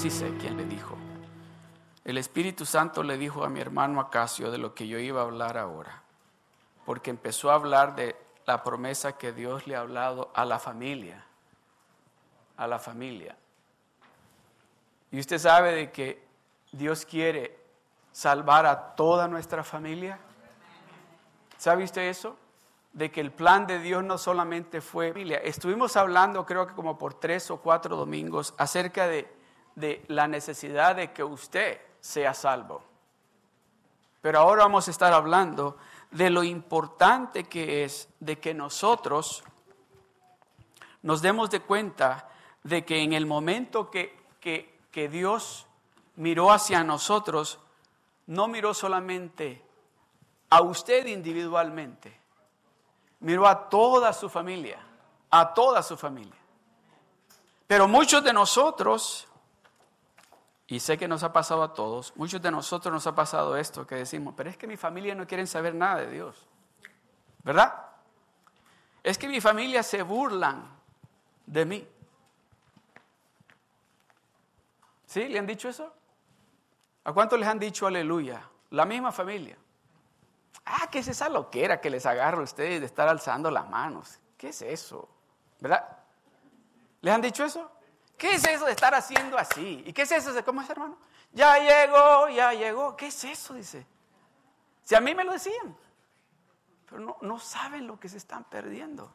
sí sé quién le dijo. El Espíritu Santo le dijo a mi hermano Acacio de lo que yo iba a hablar ahora, porque empezó a hablar de la promesa que Dios le ha hablado a la familia, a la familia. Y usted sabe de que Dios quiere salvar a toda nuestra familia. ¿Sabe usted eso? De que el plan de Dios no solamente fue familia. Estuvimos hablando, creo que como por tres o cuatro domingos, acerca de, de la necesidad de que usted sea salvo. Pero ahora vamos a estar hablando de lo importante que es de que nosotros nos demos de cuenta de que en el momento que, que, que Dios miró hacia nosotros, no miró solamente a usted individualmente, miró a toda su familia, a toda su familia. Pero muchos de nosotros, y sé que nos ha pasado a todos, muchos de nosotros nos ha pasado esto que decimos, pero es que mi familia no quiere saber nada de Dios, ¿verdad? Es que mi familia se burlan de mí. ¿Sí? ¿Le han dicho eso? ¿A cuántos les han dicho aleluya? La misma familia. Ah, ¿qué es esa loquera que les agarro a ustedes de estar alzando las manos? ¿Qué es eso? ¿Verdad? ¿Les han dicho eso? ¿Qué es eso de estar haciendo así? ¿Y qué es eso? ¿Cómo es, hermano? Ya llegó, ya llegó. ¿Qué es eso? Dice. Si a mí me lo decían. Pero no, no saben lo que se están perdiendo.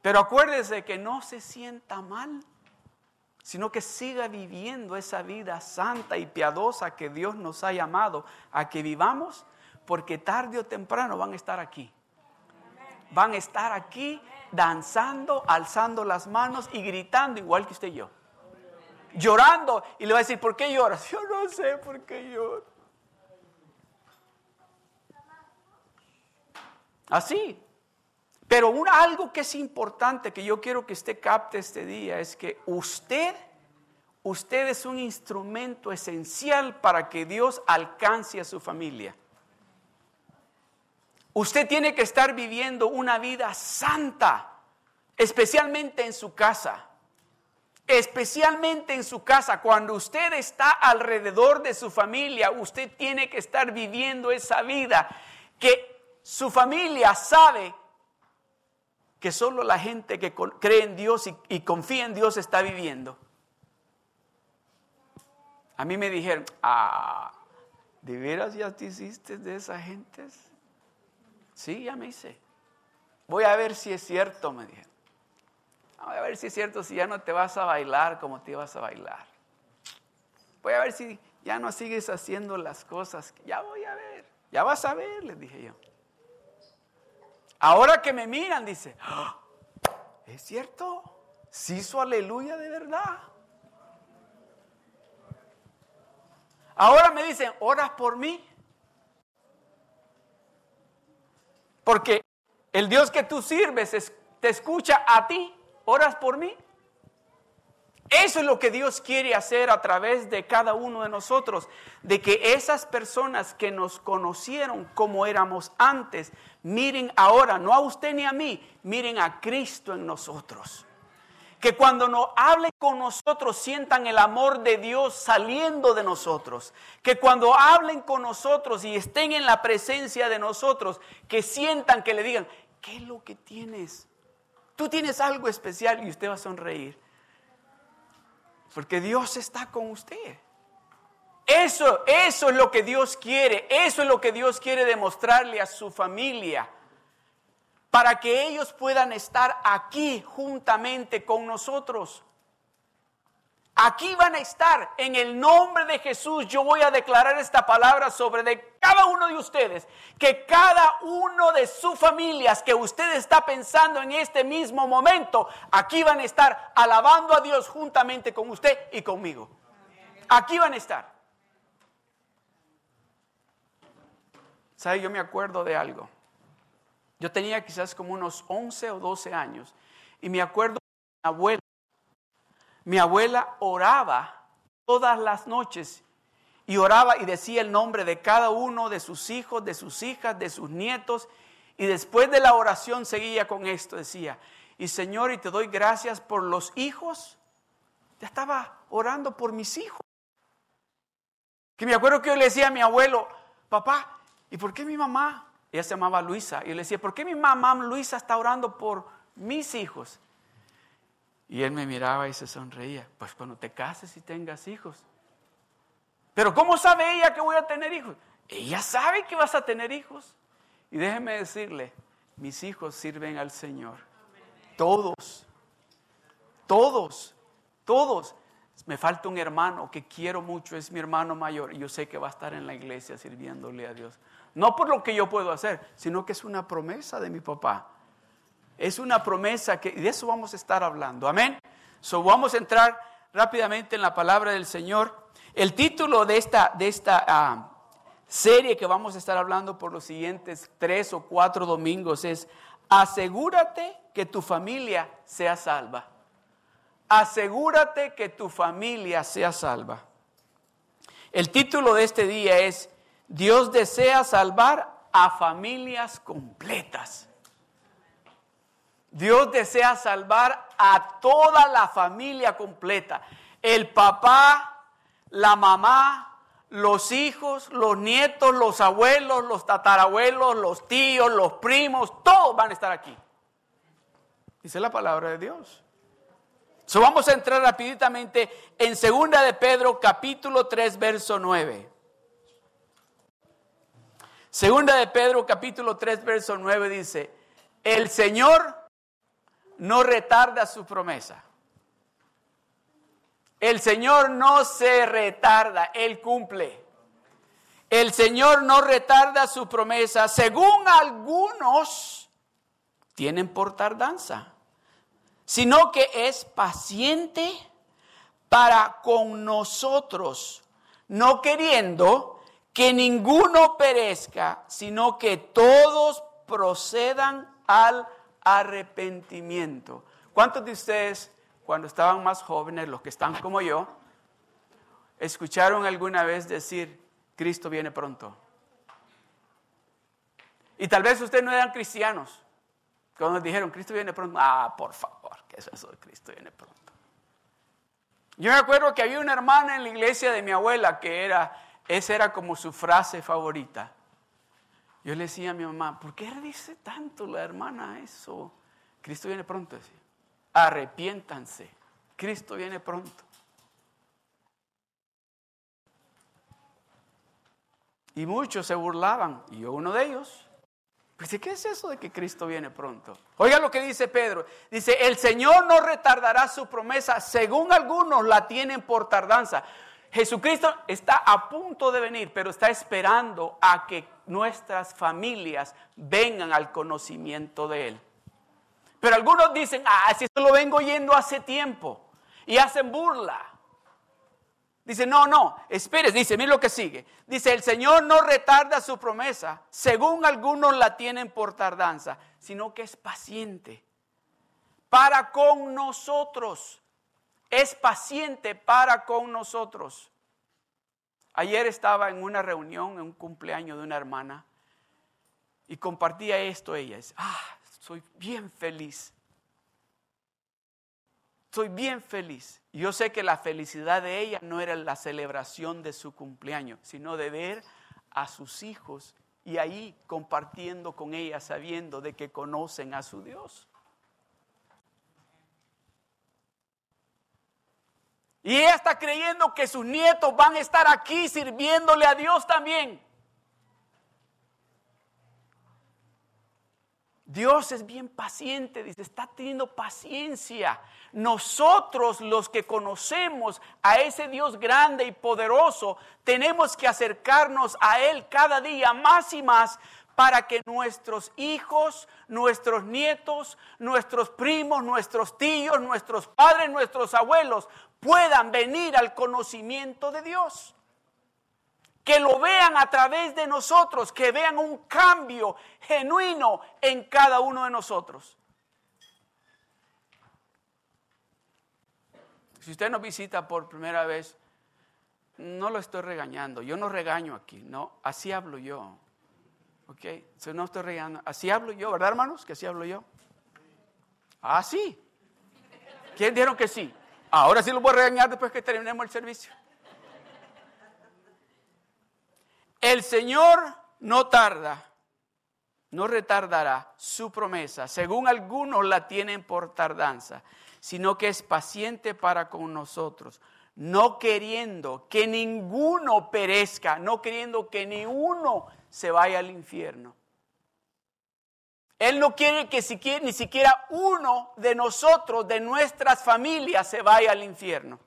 Pero acuérdese que no se sienta mal sino que siga viviendo esa vida santa y piadosa que Dios nos ha llamado a que vivamos, porque tarde o temprano van a estar aquí. Van a estar aquí danzando, alzando las manos y gritando igual que usted yo. Llorando y le va a decir, ¿por qué lloras? Yo no sé por qué lloro. Así. Pero algo que es importante que yo quiero que usted capte este día es que usted, usted es un instrumento esencial para que Dios alcance a su familia. Usted tiene que estar viviendo una vida santa, especialmente en su casa. Especialmente en su casa, cuando usted está alrededor de su familia, usted tiene que estar viviendo esa vida que su familia sabe que solo la gente que cree en Dios y, confía en Dios está viviendo. A mí me dijeron, ah, ¿de veras ya te hiciste de esas gentes? Sí, ya me hice. Voy a ver si es cierto, me dijeron. Voy a ver si es cierto, si ya no te vas a bailar como te ibas a bailar. Voy a ver si ya no sigues haciendo las cosas. Ya voy a ver. Ya vas a ver, les dije yo. Ahora que me miran, dice, ah, ¿es cierto? ¿Sí hizo aleluya de verdad? Ahora me dicen, ¿oras por mí? Porque el Dios que tú sirves te escucha a ti, ¿oras por mí? Eso es lo que Dios quiere hacer a través de cada uno de nosotros, de que esas personas que nos conocieron como éramos antes, miren ahora, no a usted ni a mí, miren a Cristo en nosotros. Que cuando nos hablen con nosotros sientan el amor de Dios saliendo de nosotros. Que cuando hablen con nosotros y estén en la presencia de nosotros, que sientan que le digan, ¿qué es lo que tienes? Tú tienes algo especial y usted va a sonreír porque Dios está con usted. Eso, eso es lo que Dios quiere. Eso es lo que Dios quiere demostrarle a su familia. Para que ellos puedan estar aquí juntamente con nosotros. Aquí van a estar. En el nombre de Jesús yo voy a declarar esta palabra sobre de cada uno de ustedes. Que cada uno de sus familias que usted está pensando en este mismo momento, aquí van a estar alabando a Dios juntamente con usted y conmigo. Aquí van a estar. ¿Sabe? Yo me acuerdo de algo. Yo tenía quizás como unos 11 o 12 años y me acuerdo mi abuela mi abuela oraba todas las noches y oraba y decía el nombre de cada uno de sus hijos, de sus hijas, de sus nietos. Y después de la oración seguía con esto, decía, y Señor, y te doy gracias por los hijos ya estaba orando por mis hijos. Que me acuerdo que yo le decía a mi abuelo, papá, ¿y por qué mi mamá? Ella se llamaba Luisa. Y le decía, ¿por qué mi mamá Luisa está orando por mis hijos? Y él me miraba y se sonreía. Pues cuando te cases y tengas hijos. Pero ¿cómo sabe ella que voy a tener hijos? Ella sabe que vas a tener hijos. Y déjeme decirle, mis hijos sirven al Señor. Todos, todos, todos. Me falta un hermano que quiero mucho, es mi hermano mayor, y yo sé que va a estar en la iglesia sirviéndole a Dios. No por lo que yo puedo hacer, sino que es una promesa de mi papá. Es una promesa que, y de eso vamos a estar hablando. Amén. So, vamos a entrar rápidamente en la palabra del Señor. El título de esta, de esta ah, serie que vamos a estar hablando por los siguientes tres o cuatro domingos es Asegúrate que tu familia sea salva. Asegúrate que tu familia sea salva. El título de este día es Dios desea salvar a familias completas. Dios desea salvar a toda la familia completa. El papá, la mamá, los hijos, los nietos, los abuelos, los tatarabuelos, los tíos, los primos, todos van a estar aquí. Dice la palabra de Dios. So vamos a entrar rapiditamente en segunda de Pedro capítulo 3 verso 9. Segunda de Pedro capítulo 3 verso 9 dice, "El Señor no retarda su promesa." El Señor no se retarda, Él cumple. El Señor no retarda su promesa, según algunos tienen por tardanza, sino que es paciente para con nosotros, no queriendo que ninguno perezca, sino que todos procedan al arrepentimiento. ¿Cuántos de ustedes cuando estaban más jóvenes, los que están como yo, escucharon alguna vez decir, Cristo viene pronto. Y tal vez ustedes no eran cristianos. Cuando dijeron, Cristo viene pronto, ah, por favor, ¿qué es eso Cristo viene pronto? Yo me acuerdo que había una hermana en la iglesia de mi abuela que era, esa era como su frase favorita. Yo le decía a mi mamá, ¿por qué dice tanto la hermana eso? Cristo viene pronto, decía arrepiéntanse. Cristo viene pronto. Y muchos se burlaban, y yo uno de ellos. Pues, ¿qué es eso de que Cristo viene pronto? Oiga lo que dice Pedro. Dice, el Señor no retardará su promesa, según algunos la tienen por tardanza. Jesucristo está a punto de venir, pero está esperando a que nuestras familias vengan al conocimiento de Él. Pero algunos dicen, ah, si esto lo vengo oyendo hace tiempo. Y hacen burla. Dice, no, no, espere, dice, mire lo que sigue. Dice, el Señor no retarda su promesa, según algunos la tienen por tardanza, sino que es paciente para con nosotros. Es paciente para con nosotros. Ayer estaba en una reunión, en un cumpleaños de una hermana, y compartía esto ella. ah, soy bien feliz. Soy bien feliz. Yo sé que la felicidad de ella no era la celebración de su cumpleaños, sino de ver a sus hijos y ahí compartiendo con ella, sabiendo de que conocen a su Dios. Y ella está creyendo que sus nietos van a estar aquí sirviéndole a Dios también. Dios es bien paciente, dice, está teniendo paciencia. Nosotros los que conocemos a ese Dios grande y poderoso, tenemos que acercarnos a Él cada día más y más para que nuestros hijos, nuestros nietos, nuestros primos, nuestros tíos, nuestros padres, nuestros abuelos puedan venir al conocimiento de Dios que lo vean a través de nosotros, que vean un cambio genuino en cada uno de nosotros. Si usted nos visita por primera vez, no lo estoy regañando, yo no regaño aquí, no, así hablo yo. ¿Ok? Si no estoy regañando, así hablo yo, ¿verdad hermanos? Que así hablo yo. Ah, sí. ¿Quién dijeron que sí? Ahora sí lo voy a regañar después que terminemos el servicio. El Señor no tarda, no retardará su promesa, según algunos la tienen por tardanza, sino que es paciente para con nosotros, no queriendo que ninguno perezca, no queriendo que ni uno se vaya al infierno. Él no quiere que ni siquiera uno de nosotros, de nuestras familias, se vaya al infierno,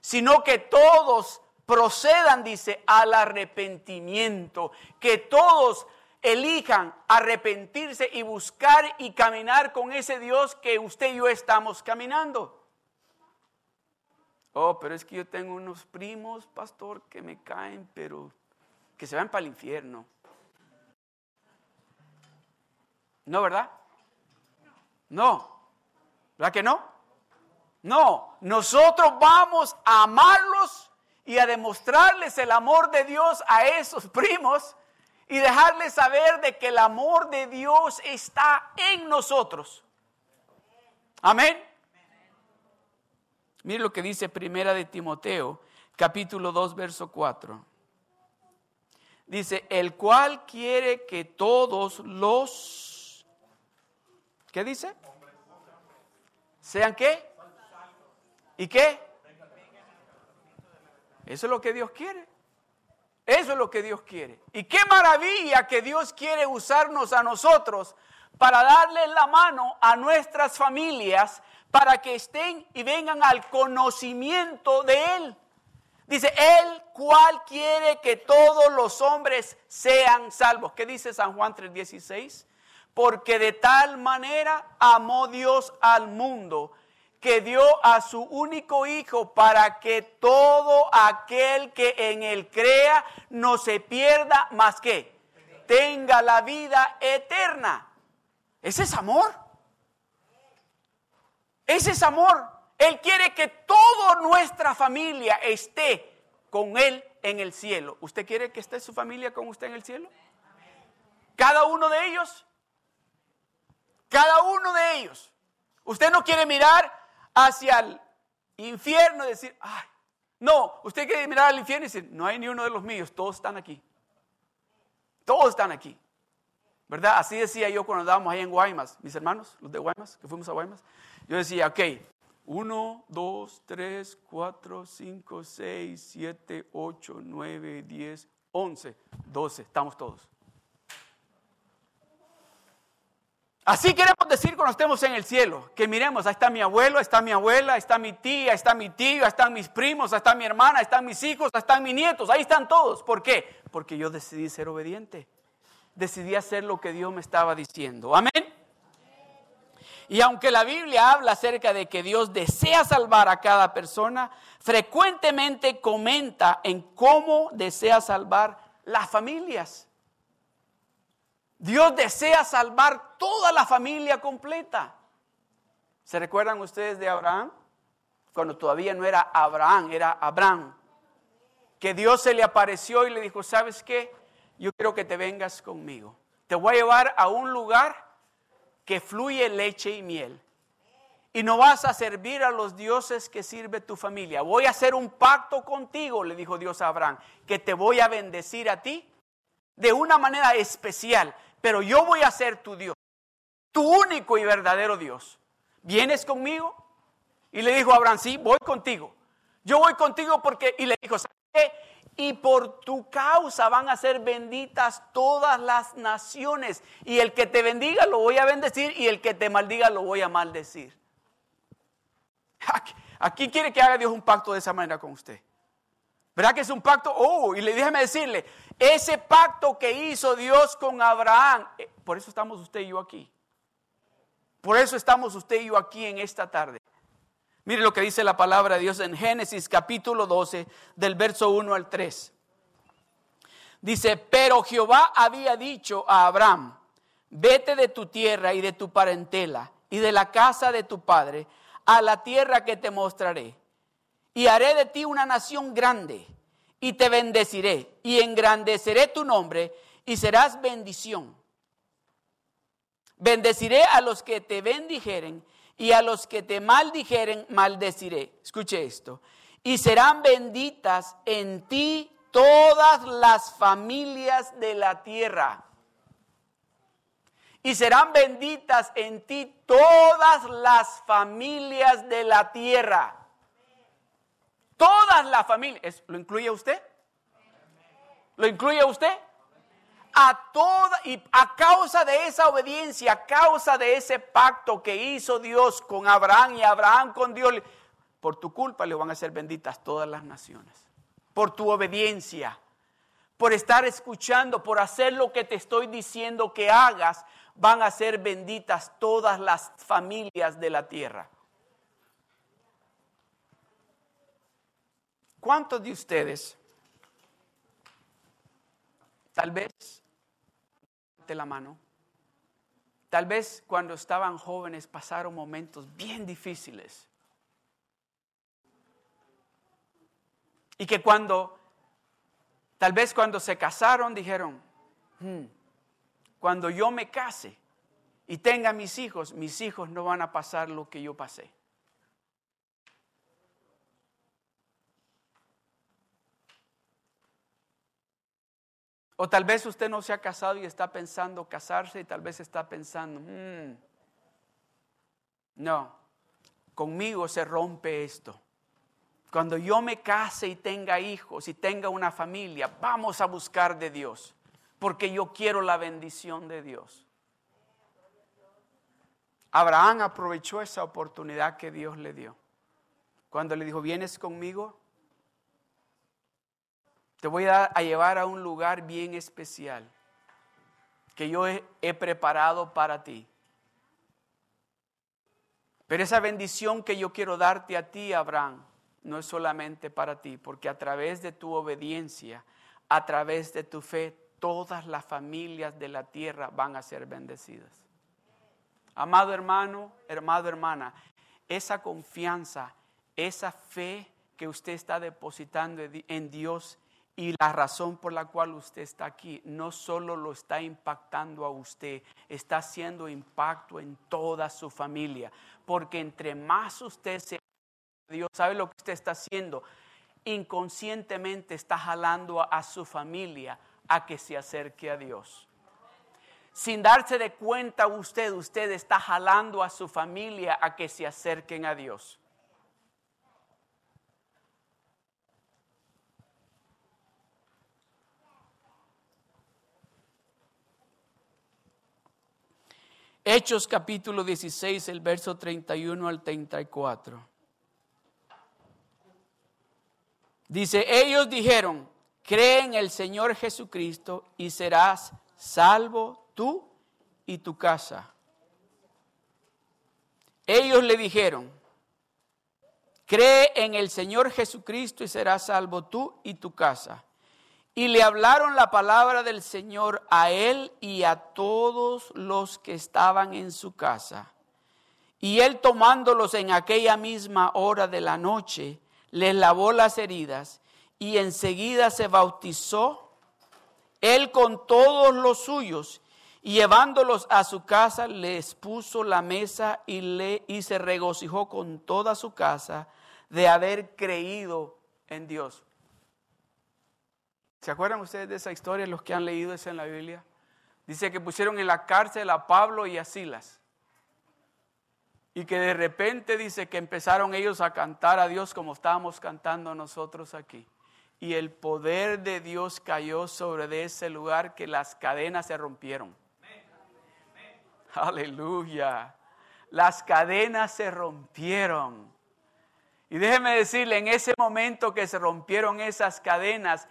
sino que todos procedan, dice, al arrepentimiento, que todos elijan arrepentirse y buscar y caminar con ese Dios que usted y yo estamos caminando. Oh, pero es que yo tengo unos primos, pastor, que me caen, pero que se van para el infierno. ¿No, verdad? No. ¿Verdad que no? No. Nosotros vamos a amarlos y a demostrarles el amor de Dios a esos primos y dejarles saber de que el amor de Dios está en nosotros. Amén. Mire lo que dice Primera de Timoteo, capítulo 2, verso 4. Dice, el cual quiere que todos los... ¿Qué dice? ¿Sean qué? ¿Y qué? Eso es lo que Dios quiere. Eso es lo que Dios quiere. Y qué maravilla que Dios quiere usarnos a nosotros para darle la mano a nuestras familias para que estén y vengan al conocimiento de Él. Dice, Él cual quiere que todos los hombres sean salvos. ¿Qué dice San Juan 3:16? Porque de tal manera amó Dios al mundo que dio a su único Hijo para que todo aquel que en Él crea no se pierda más que tenga la vida eterna. Ese es amor. Ese es amor. Él quiere que toda nuestra familia esté con Él en el cielo. ¿Usted quiere que esté su familia con usted en el cielo? Cada uno de ellos. Cada uno de ellos. Usted no quiere mirar hacia el infierno y decir, ay, no, usted quiere mirar al infierno y decir, no hay ni uno de los míos, todos están aquí. Todos están aquí. ¿Verdad? Así decía yo cuando andábamos ahí en Guaymas, mis hermanos, los de Guaymas, que fuimos a Guaymas. Yo decía, ok, uno, dos, tres, cuatro, cinco, seis, siete, ocho, nueve, diez, once, doce, estamos todos. Así queremos decir cuando estemos en el cielo, que miremos, ahí está mi abuelo, ahí está mi abuela, ahí está mi tía, ahí está mi tío, ahí están mis primos, ahí está mi hermana, ahí están mis hijos, ahí están mis nietos, ahí están todos. ¿Por qué? Porque yo decidí ser obediente. Decidí hacer lo que Dios me estaba diciendo. Amén. Y aunque la Biblia habla acerca de que Dios desea salvar a cada persona, frecuentemente comenta en cómo desea salvar las familias. Dios desea salvar toda la familia completa. ¿Se recuerdan ustedes de Abraham? Cuando todavía no era Abraham, era Abraham. Que Dios se le apareció y le dijo, ¿sabes qué? Yo quiero que te vengas conmigo. Te voy a llevar a un lugar que fluye leche y miel. Y no vas a servir a los dioses que sirve tu familia. Voy a hacer un pacto contigo, le dijo Dios a Abraham, que te voy a bendecir a ti de una manera especial pero yo voy a ser tu Dios, tu único y verdadero Dios. ¿Vienes conmigo? Y le dijo a Abraham, sí, voy contigo. Yo voy contigo porque, y le dijo, ¿sabes qué? Y por tu causa van a ser benditas todas las naciones. Y el que te bendiga lo voy a bendecir y el que te maldiga lo voy a maldecir. Aquí, quiere que haga Dios un pacto de esa manera con usted. ¿Verdad que es un pacto? Oh, y le déjeme decirle, ese pacto que hizo Dios con Abraham, eh, por eso estamos usted y yo aquí. Por eso estamos usted y yo aquí en esta tarde. Mire lo que dice la palabra de Dios en Génesis capítulo 12 del verso 1 al 3. Dice, pero Jehová había dicho a Abraham, vete de tu tierra y de tu parentela y de la casa de tu padre a la tierra que te mostraré. Y haré de ti una nación grande y te bendeciré y engrandeceré tu nombre y serás bendición. Bendeciré a los que te bendijeren y a los que te maldijeren, maldeciré. Escuche esto. Y serán benditas en ti todas las familias de la tierra. Y serán benditas en ti todas las familias de la tierra. Todas las familias. ¿Lo incluye usted? ¿Lo incluye usted? A toda y a causa de esa obediencia, a causa de ese pacto que hizo Dios con Abraham y Abraham con Dios, por tu culpa le van a ser benditas todas las naciones. Por tu obediencia, por estar escuchando, por hacer lo que te estoy diciendo que hagas, van a ser benditas todas las familias de la tierra. ¿Cuántos de ustedes, tal vez, de la mano, tal vez cuando estaban jóvenes pasaron momentos bien difíciles? Y que cuando, tal vez cuando se casaron, dijeron, hmm, cuando yo me case y tenga mis hijos, mis hijos no van a pasar lo que yo pasé. O tal vez usted no se ha casado y está pensando casarse y tal vez está pensando, hmm, no, conmigo se rompe esto. Cuando yo me case y tenga hijos y tenga una familia, vamos a buscar de Dios, porque yo quiero la bendición de Dios. Abraham aprovechó esa oportunidad que Dios le dio. Cuando le dijo, vienes conmigo, te voy a, llevar a un lugar bien especial que yo he, preparado para ti. Pero esa bendición que yo quiero darte a ti, Abraham, no es solamente para ti, porque a través de tu obediencia, a través de tu fe, todas las familias de la tierra van a ser bendecidas. Amado hermano, hermano, hermana, esa confianza, esa fe que usted está depositando en Dios y la razón por la cual usted está aquí no solo lo está impactando a usted, está haciendo impacto en toda su familia. Porque entre más usted se... Dios sabe lo que usted está haciendo. Inconscientemente está jalando a, a su familia a que se acerque a Dios. Sin darse de cuenta usted, usted está jalando a su familia a que se acerquen a Dios. Hechos capítulo 16, el verso 31 al 34. Dice, ellos dijeron, cree en el Señor Jesucristo y serás salvo tú y tu casa. Ellos le dijeron, cree en el Señor Jesucristo y serás salvo tú y tu casa. Y le hablaron la palabra del Señor a él y a todos los que estaban en su casa. Y él tomándolos en aquella misma hora de la noche, les lavó las heridas y enseguida se bautizó, él con todos los suyos, y llevándolos a su casa les puso la mesa y, le, y se regocijó con toda su casa de haber creído en Dios. ¿Se acuerdan ustedes de esa historia, los que han leído eso en la Biblia? Dice que pusieron en la cárcel a Pablo y a Silas. Y que de repente dice que empezaron ellos a cantar a Dios como estábamos cantando nosotros aquí. Y el poder de Dios cayó sobre ese lugar que las cadenas se rompieron. Aleluya. Las cadenas se rompieron. Y déjeme decirle, en ese momento que se rompieron esas cadenas,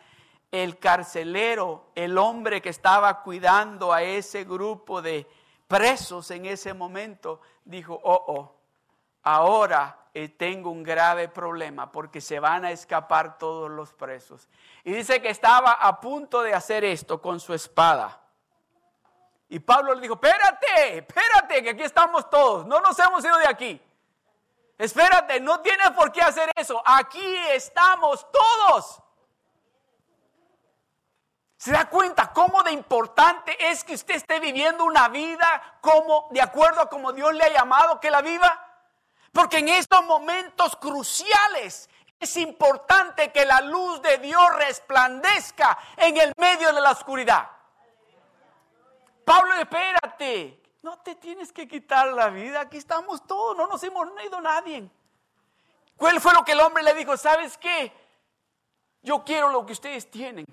el carcelero, el hombre que estaba cuidando a ese grupo de presos en ese momento, dijo, oh, oh, ahora eh, tengo un grave problema porque se van a escapar todos los presos. Y dice que estaba a punto de hacer esto con su espada. Y Pablo le dijo, espérate, espérate, que aquí estamos todos, no nos hemos ido de aquí. Espérate, no tienes por qué hacer eso, aquí estamos todos. ¿Se da cuenta cómo de importante es que usted esté viviendo una vida como de acuerdo a como Dios le ha llamado que la viva? Porque en estos momentos cruciales es importante que la luz de Dios resplandezca en el medio de la oscuridad. Pablo, espérate, no te tienes que quitar la vida, aquí estamos todos, no nos hemos ido nadie. ¿Cuál fue lo que el hombre le dijo? ¿Sabes qué? Yo quiero lo que ustedes tienen.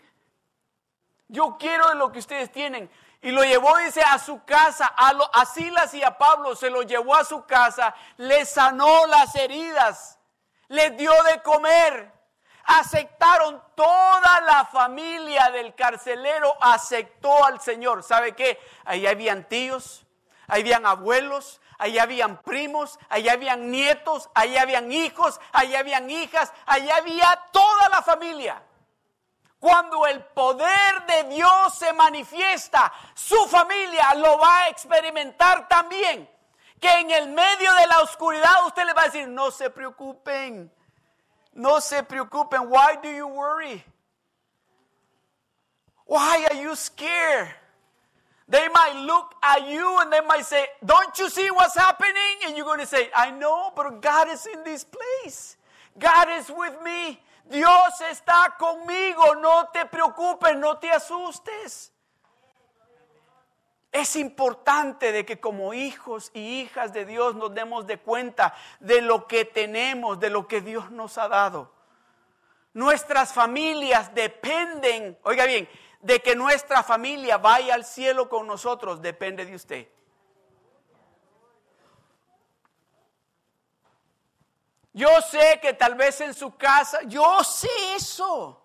Yo quiero lo que ustedes tienen. Y lo llevó, dice, a su casa, a, lo, Silas y a Pablo, se lo llevó a su casa, le sanó las heridas, les dio de comer. Aceptaron toda la familia del carcelero, aceptó al Señor. ¿Sabe qué? Ahí habían tíos, ahí habían abuelos, ahí habían primos, ahí habían nietos, ahí habían hijos, ahí habían hijas, ahí había toda la familia. Cuando el poder de Dios se manifiesta, su familia lo va a experimentar también. Que en el medio de la oscuridad usted le va a decir, no se preocupen, no se preocupen. Why do you worry? Why are you scared? They might look at you and they might say, Don't you see what's happening? And you're going to say, I know, but God is in this place. God is with me. Dios está conmigo. No te preocupes, no te asustes. Es importante de que como hijos y hijas de Dios nos demos de cuenta de lo que tenemos, de lo que Dios nos ha dado. Nuestras familias dependen, oiga bien, de que nuestra familia vaya al cielo con nosotros depende de usted. Yo sé que tal vez en su casa, yo sé eso,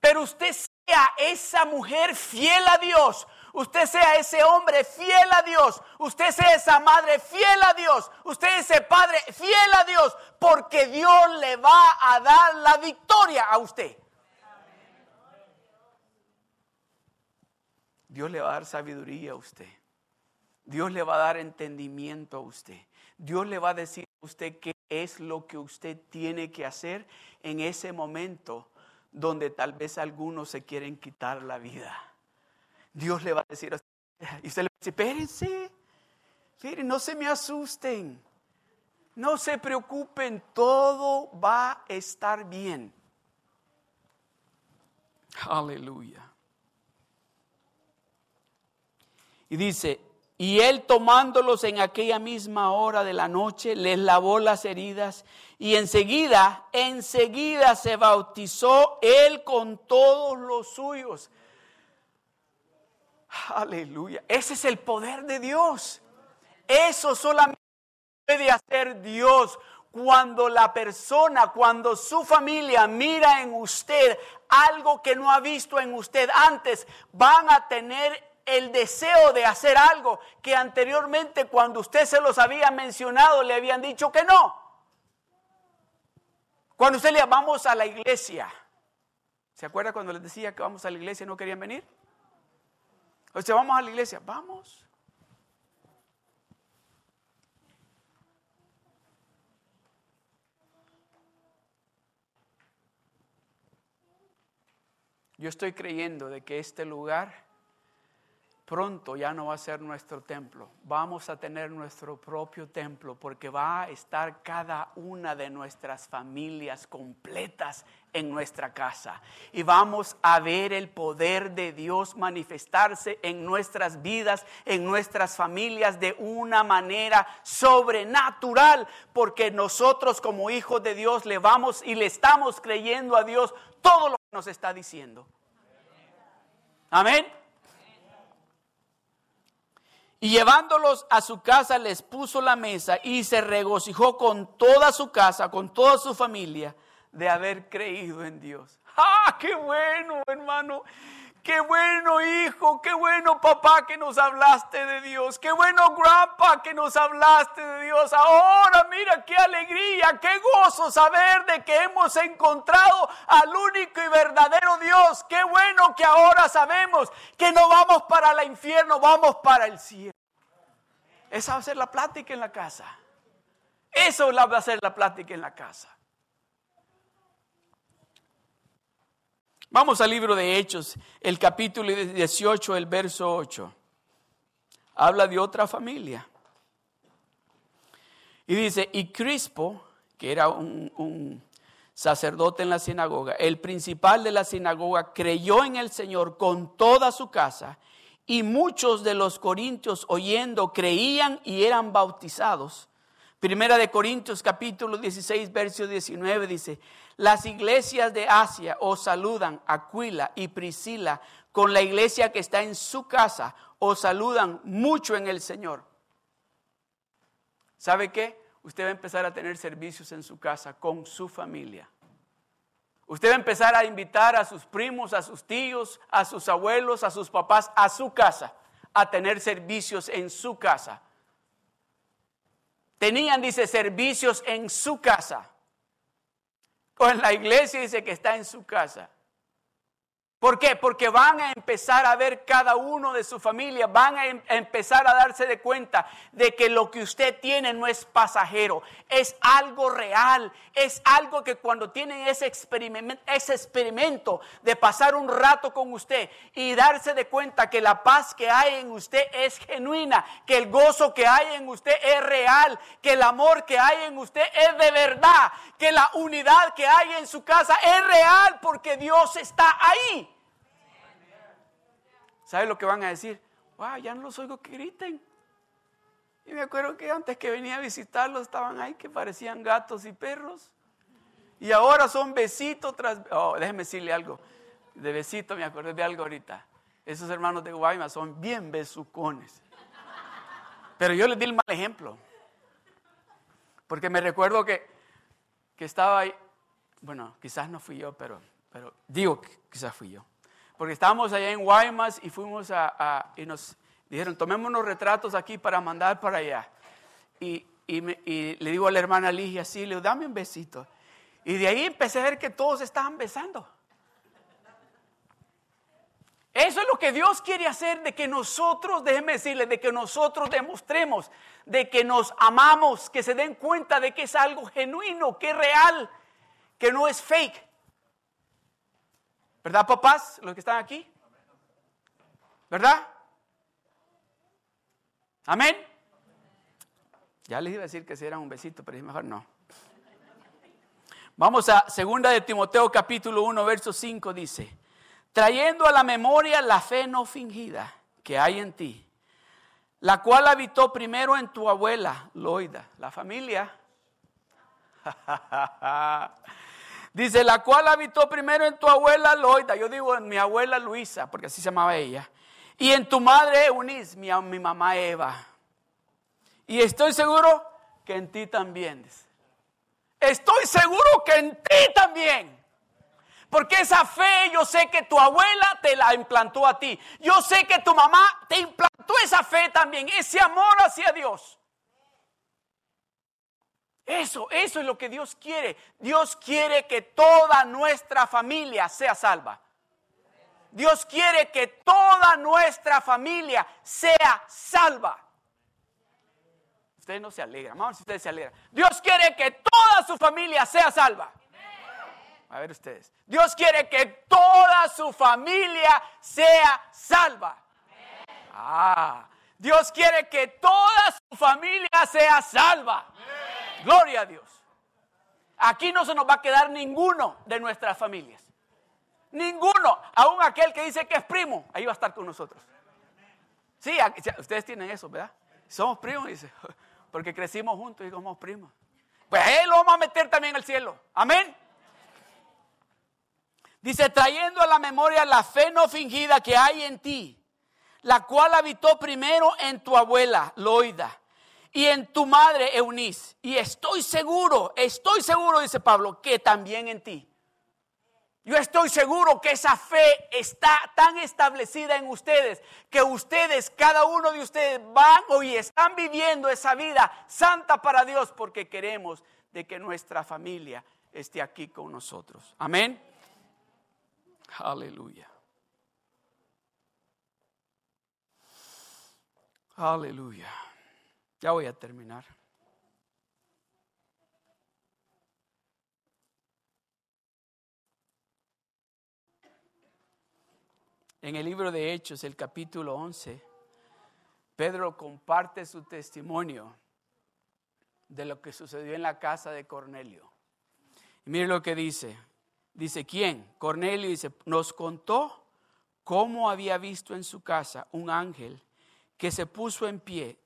pero usted sea esa mujer fiel a Dios, usted sea ese hombre fiel a Dios, usted sea esa madre fiel a Dios, usted ese padre fiel a Dios, porque Dios le va a dar la victoria a usted. Dios le va a dar sabiduría a usted. Dios le va a dar entendimiento a usted. Dios le va a decir a usted qué es lo que usted tiene que hacer en ese momento donde tal vez algunos se quieren quitar la vida. Dios le va a decir a usted, y usted le va a espérense, no se me asusten, no se preocupen, todo va a estar bien. Aleluya. Y dice, y él tomándolos en aquella misma hora de la noche, les lavó las heridas y enseguida, enseguida se bautizó él con todos los suyos. Aleluya. Ese es el poder de Dios. Eso solamente puede hacer Dios cuando la persona, cuando su familia mira en usted algo que no ha visto en usted antes, van a tener el deseo de hacer algo que anteriormente cuando usted se los había mencionado le habían dicho que no. Cuando usted le vamos a la iglesia, ¿se acuerda cuando les decía que vamos a la iglesia y no querían venir? O sea, vamos a la iglesia, vamos. Yo estoy creyendo de que este lugar pronto ya no va a ser nuestro templo, vamos a tener nuestro propio templo porque va a estar cada una de nuestras familias completas en nuestra casa y vamos a ver el poder de Dios manifestarse en nuestras vidas, en nuestras familias de una manera sobrenatural porque nosotros como hijos de Dios le vamos y le estamos creyendo a Dios todo lo que nos está diciendo. Amén. Y llevándolos a su casa les puso la mesa y se regocijó con toda su casa, con toda su familia, de haber creído en Dios. ¡Ah, qué bueno, hermano! Qué bueno, hijo, qué bueno, papá, que nos hablaste de Dios. Qué bueno, grandpa, que nos hablaste de Dios. Ahora, mira qué alegría, qué gozo saber de que hemos encontrado al único y verdadero Dios. Qué bueno que ahora sabemos que no vamos para el infierno, vamos para el cielo. Esa va a ser la plática en la casa. Eso va a ser la plática en la casa. Vamos al libro de Hechos, el capítulo 18, el verso 8. Habla de otra familia. Y dice, y Crispo, que era un, un sacerdote en la sinagoga, el principal de la sinagoga, creyó en el Señor con toda su casa y muchos de los corintios oyendo creían y eran bautizados. Primera de Corintios capítulo 16, verso 19 dice, las iglesias de Asia os saludan, Aquila y Priscila, con la iglesia que está en su casa, os saludan mucho en el Señor. ¿Sabe qué? Usted va a empezar a tener servicios en su casa con su familia. Usted va a empezar a invitar a sus primos, a sus tíos, a sus abuelos, a sus papás, a su casa, a tener servicios en su casa. Tenían, dice, servicios en su casa. Con la iglesia dice que está en su casa. ¿Por qué? Porque van a empezar a ver cada uno de su familia, van a em-, empezar a darse de cuenta de que lo que usted tiene no es pasajero, es algo real, es algo que cuando tienen ese experimento, ese experimento de pasar un rato con usted y darse de cuenta que la paz que hay en usted es genuina, que el gozo que hay en usted es real, que el amor que hay en usted es de verdad, que la unidad que hay en su casa es real porque Dios está ahí. ¿Sabe lo que van a decir? Wow, ya no los oigo que griten. Y me acuerdo que antes que venía a visitarlos estaban ahí que parecían gatos y perros. Y ahora son besitos tras... Oh, déjeme decirle algo. De besito me acuerdo de algo ahorita. Esos hermanos de Guaymas son bien besucones. Pero yo les di el mal ejemplo. Porque me recuerdo que, que estaba ahí. Bueno, quizás no fui yo, pero, pero digo que quizás fui yo porque estábamos allá en Guaymas y fuimos a, y nos dijeron, tomemos unos retratos aquí para mandar para allá. Y, le digo a la hermana Ligia así, le digo, dame un besito. Y de ahí empecé a ver que todos estaban besando. Eso es lo que Dios quiere hacer, de que nosotros, déjenme decirles, de que nosotros demostremos, de que nos amamos, que se den cuenta de que es algo genuino, que es real, que no es fake. ¿Verdad, papás? Los que están aquí. ¿Verdad? Amén. Ya les iba a decir que si era un besito, pero mejor no. Vamos a segunda de Timoteo capítulo 1, verso 5 dice, trayendo a la memoria la fe no fingida que hay en ti, la cual habitó primero en tu abuela Loida, la familia. Dice, la cual habitó primero en tu abuela Loida, yo digo en mi abuela Luisa, porque así se llamaba ella, y en tu madre Eunice, mi, mi mamá Eva. Y estoy seguro que en ti también. Estoy seguro que en ti también. Porque esa fe yo sé que tu abuela te la implantó a ti. Yo sé que tu mamá te implantó esa fe también, ese amor hacia Dios. Eso, eso es lo que Dios quiere. Dios quiere que toda nuestra familia sea salva. Dios quiere que toda nuestra familia sea salva. Ustedes no se alegran, vamos si ustedes se alegran. Dios quiere que toda su familia sea salva. A ver ustedes. Dios quiere que toda su familia sea salva. Ah, Dios quiere que toda su familia sea salva. Gloria a Dios. Aquí no se nos va a quedar ninguno de nuestras familias. Ninguno. Aún aquel que dice que es primo, ahí va a estar con nosotros. Sí, ustedes tienen eso, ¿verdad? Somos primos, dice. Porque crecimos juntos y somos primos. Pues él lo vamos a meter también al cielo. Amén. Dice, trayendo a la memoria la fe no fingida que hay en ti, la cual habitó primero en tu abuela, Loida y en tu madre Eunice. Y estoy seguro, estoy seguro, dice Pablo, que también en ti. Yo estoy seguro que esa fe está tan establecida en ustedes que ustedes, cada uno de ustedes van hoy están viviendo esa vida santa para Dios porque queremos de que nuestra familia esté aquí con nosotros. Amén. Aleluya. Aleluya. Ya voy a terminar. En el libro de Hechos, el capítulo 11, Pedro comparte su testimonio de lo que sucedió en la casa de Cornelio. Y mire lo que dice. Dice, ¿quién? Cornelio dice, nos contó cómo había visto en su casa un ángel que se puso en pie.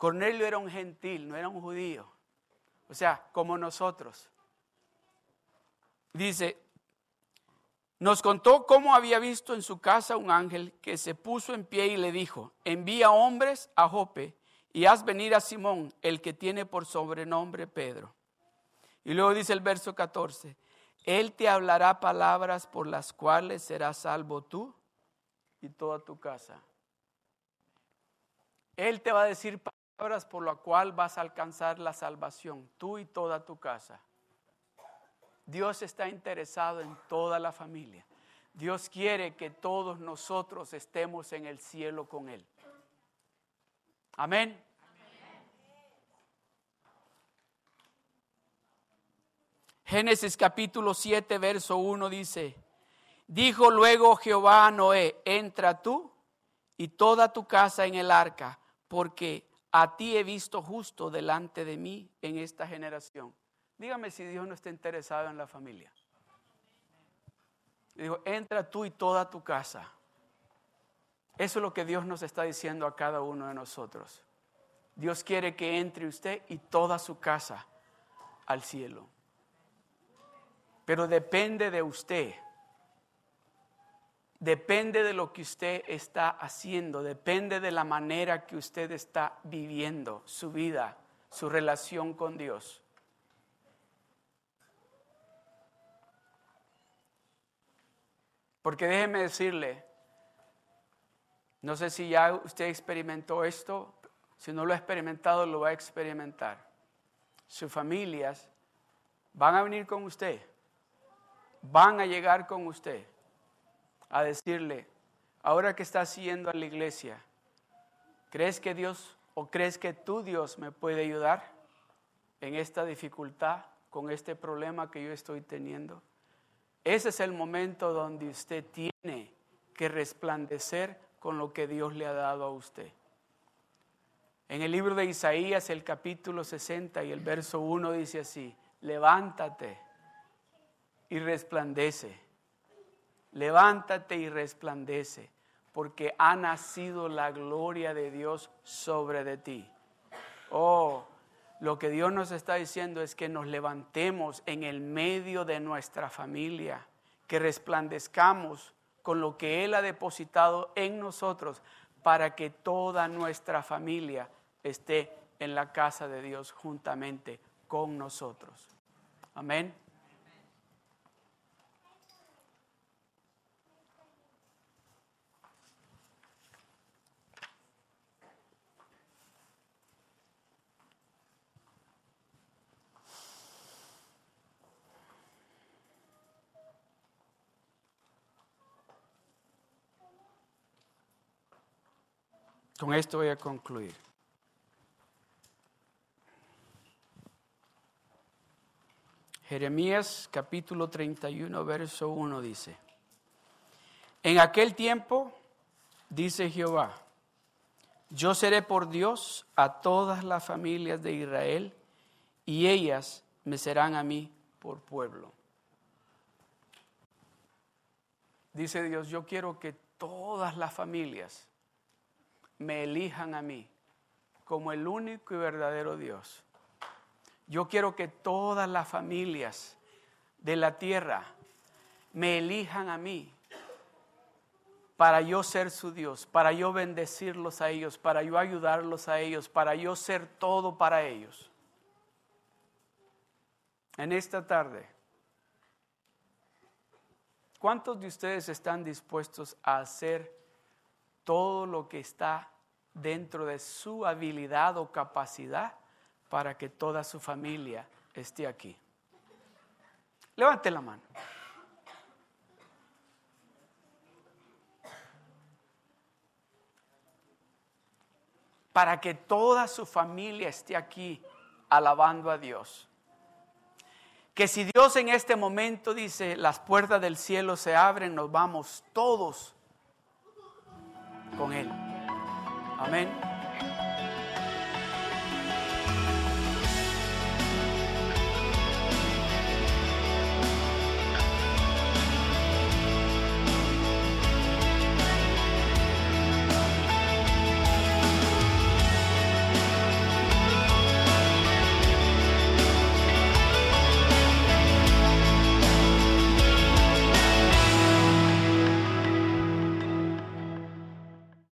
Cornelio era un gentil, no era un judío. O sea, como nosotros. Dice, nos contó cómo había visto en su casa un ángel que se puso en pie y le dijo, envía hombres a Jope y haz venir a Simón, el que tiene por sobrenombre Pedro. Y luego dice el verso 14, Él te hablará palabras por las cuales serás salvo tú y toda tu casa. Él te va a decir palabras por las cuales vas a alcanzar la salvación, tú y toda tu casa. Dios está interesado en toda la familia. Dios quiere que todos nosotros estemos en el cielo con Él. Amén. Génesis capítulo 7, verso 1 dice, dijo luego Jehová a Noé, entra tú y toda tu casa en el arca, porque a ti he visto justo delante de mí en esta generación. Dígame si Dios no está interesado en la familia. Digo, entra tú y toda tu casa. Eso es lo que Dios nos está diciendo a cada uno de nosotros. Dios quiere que entre usted y toda su casa al cielo. Pero depende de usted. Depende de lo que usted está haciendo. Depende de la manera que usted está viviendo su vida, su relación con Dios. Porque déjeme decirle, no sé si ya usted experimentó esto, si no lo ha experimentado, lo va a experimentar. Sus familias van a venir con usted, van a llegar con usted a decirle, ahora que estás yendo a la iglesia, ¿crees que Dios o crees que tu Dios me puede ayudar en esta dificultad, con este problema que yo estoy teniendo? Ese es el momento donde usted tiene que resplandecer con lo que Dios le ha dado a usted. En el libro de Isaías, el capítulo 60 y el verso 1 dice así, levántate y resplandece, levántate y resplandece, porque ha nacido la gloria de Dios sobre de ti. Oh, lo que Dios nos está diciendo es que nos levantemos en el medio de nuestra familia, que resplandezcamos con lo que Él ha depositado en nosotros para que toda nuestra familia esté en la casa de Dios juntamente con nosotros. Amén. Con esto voy a concluir. Jeremías capítulo 31, verso 1 dice, en aquel tiempo, dice Jehová, yo seré por Dios a todas las familias de Israel y ellas me serán a mí por pueblo. Dice Dios, yo quiero que todas las familias me elijan a mí como el único y verdadero Dios. Yo quiero que todas las familias de la tierra me elijan a mí para yo ser su Dios, para yo bendecirlos a ellos, para yo ayudarlos a ellos, para yo ser todo para ellos. En esta tarde, ¿cuántos de ustedes están dispuestos a hacer todo lo que está dentro de su habilidad o capacidad para que toda su familia esté aquí. Levante la mano. Para que toda su familia esté aquí alabando a Dios. Que si Dios en este momento dice, las puertas del cielo se abren, nos vamos todos con Él. Amén.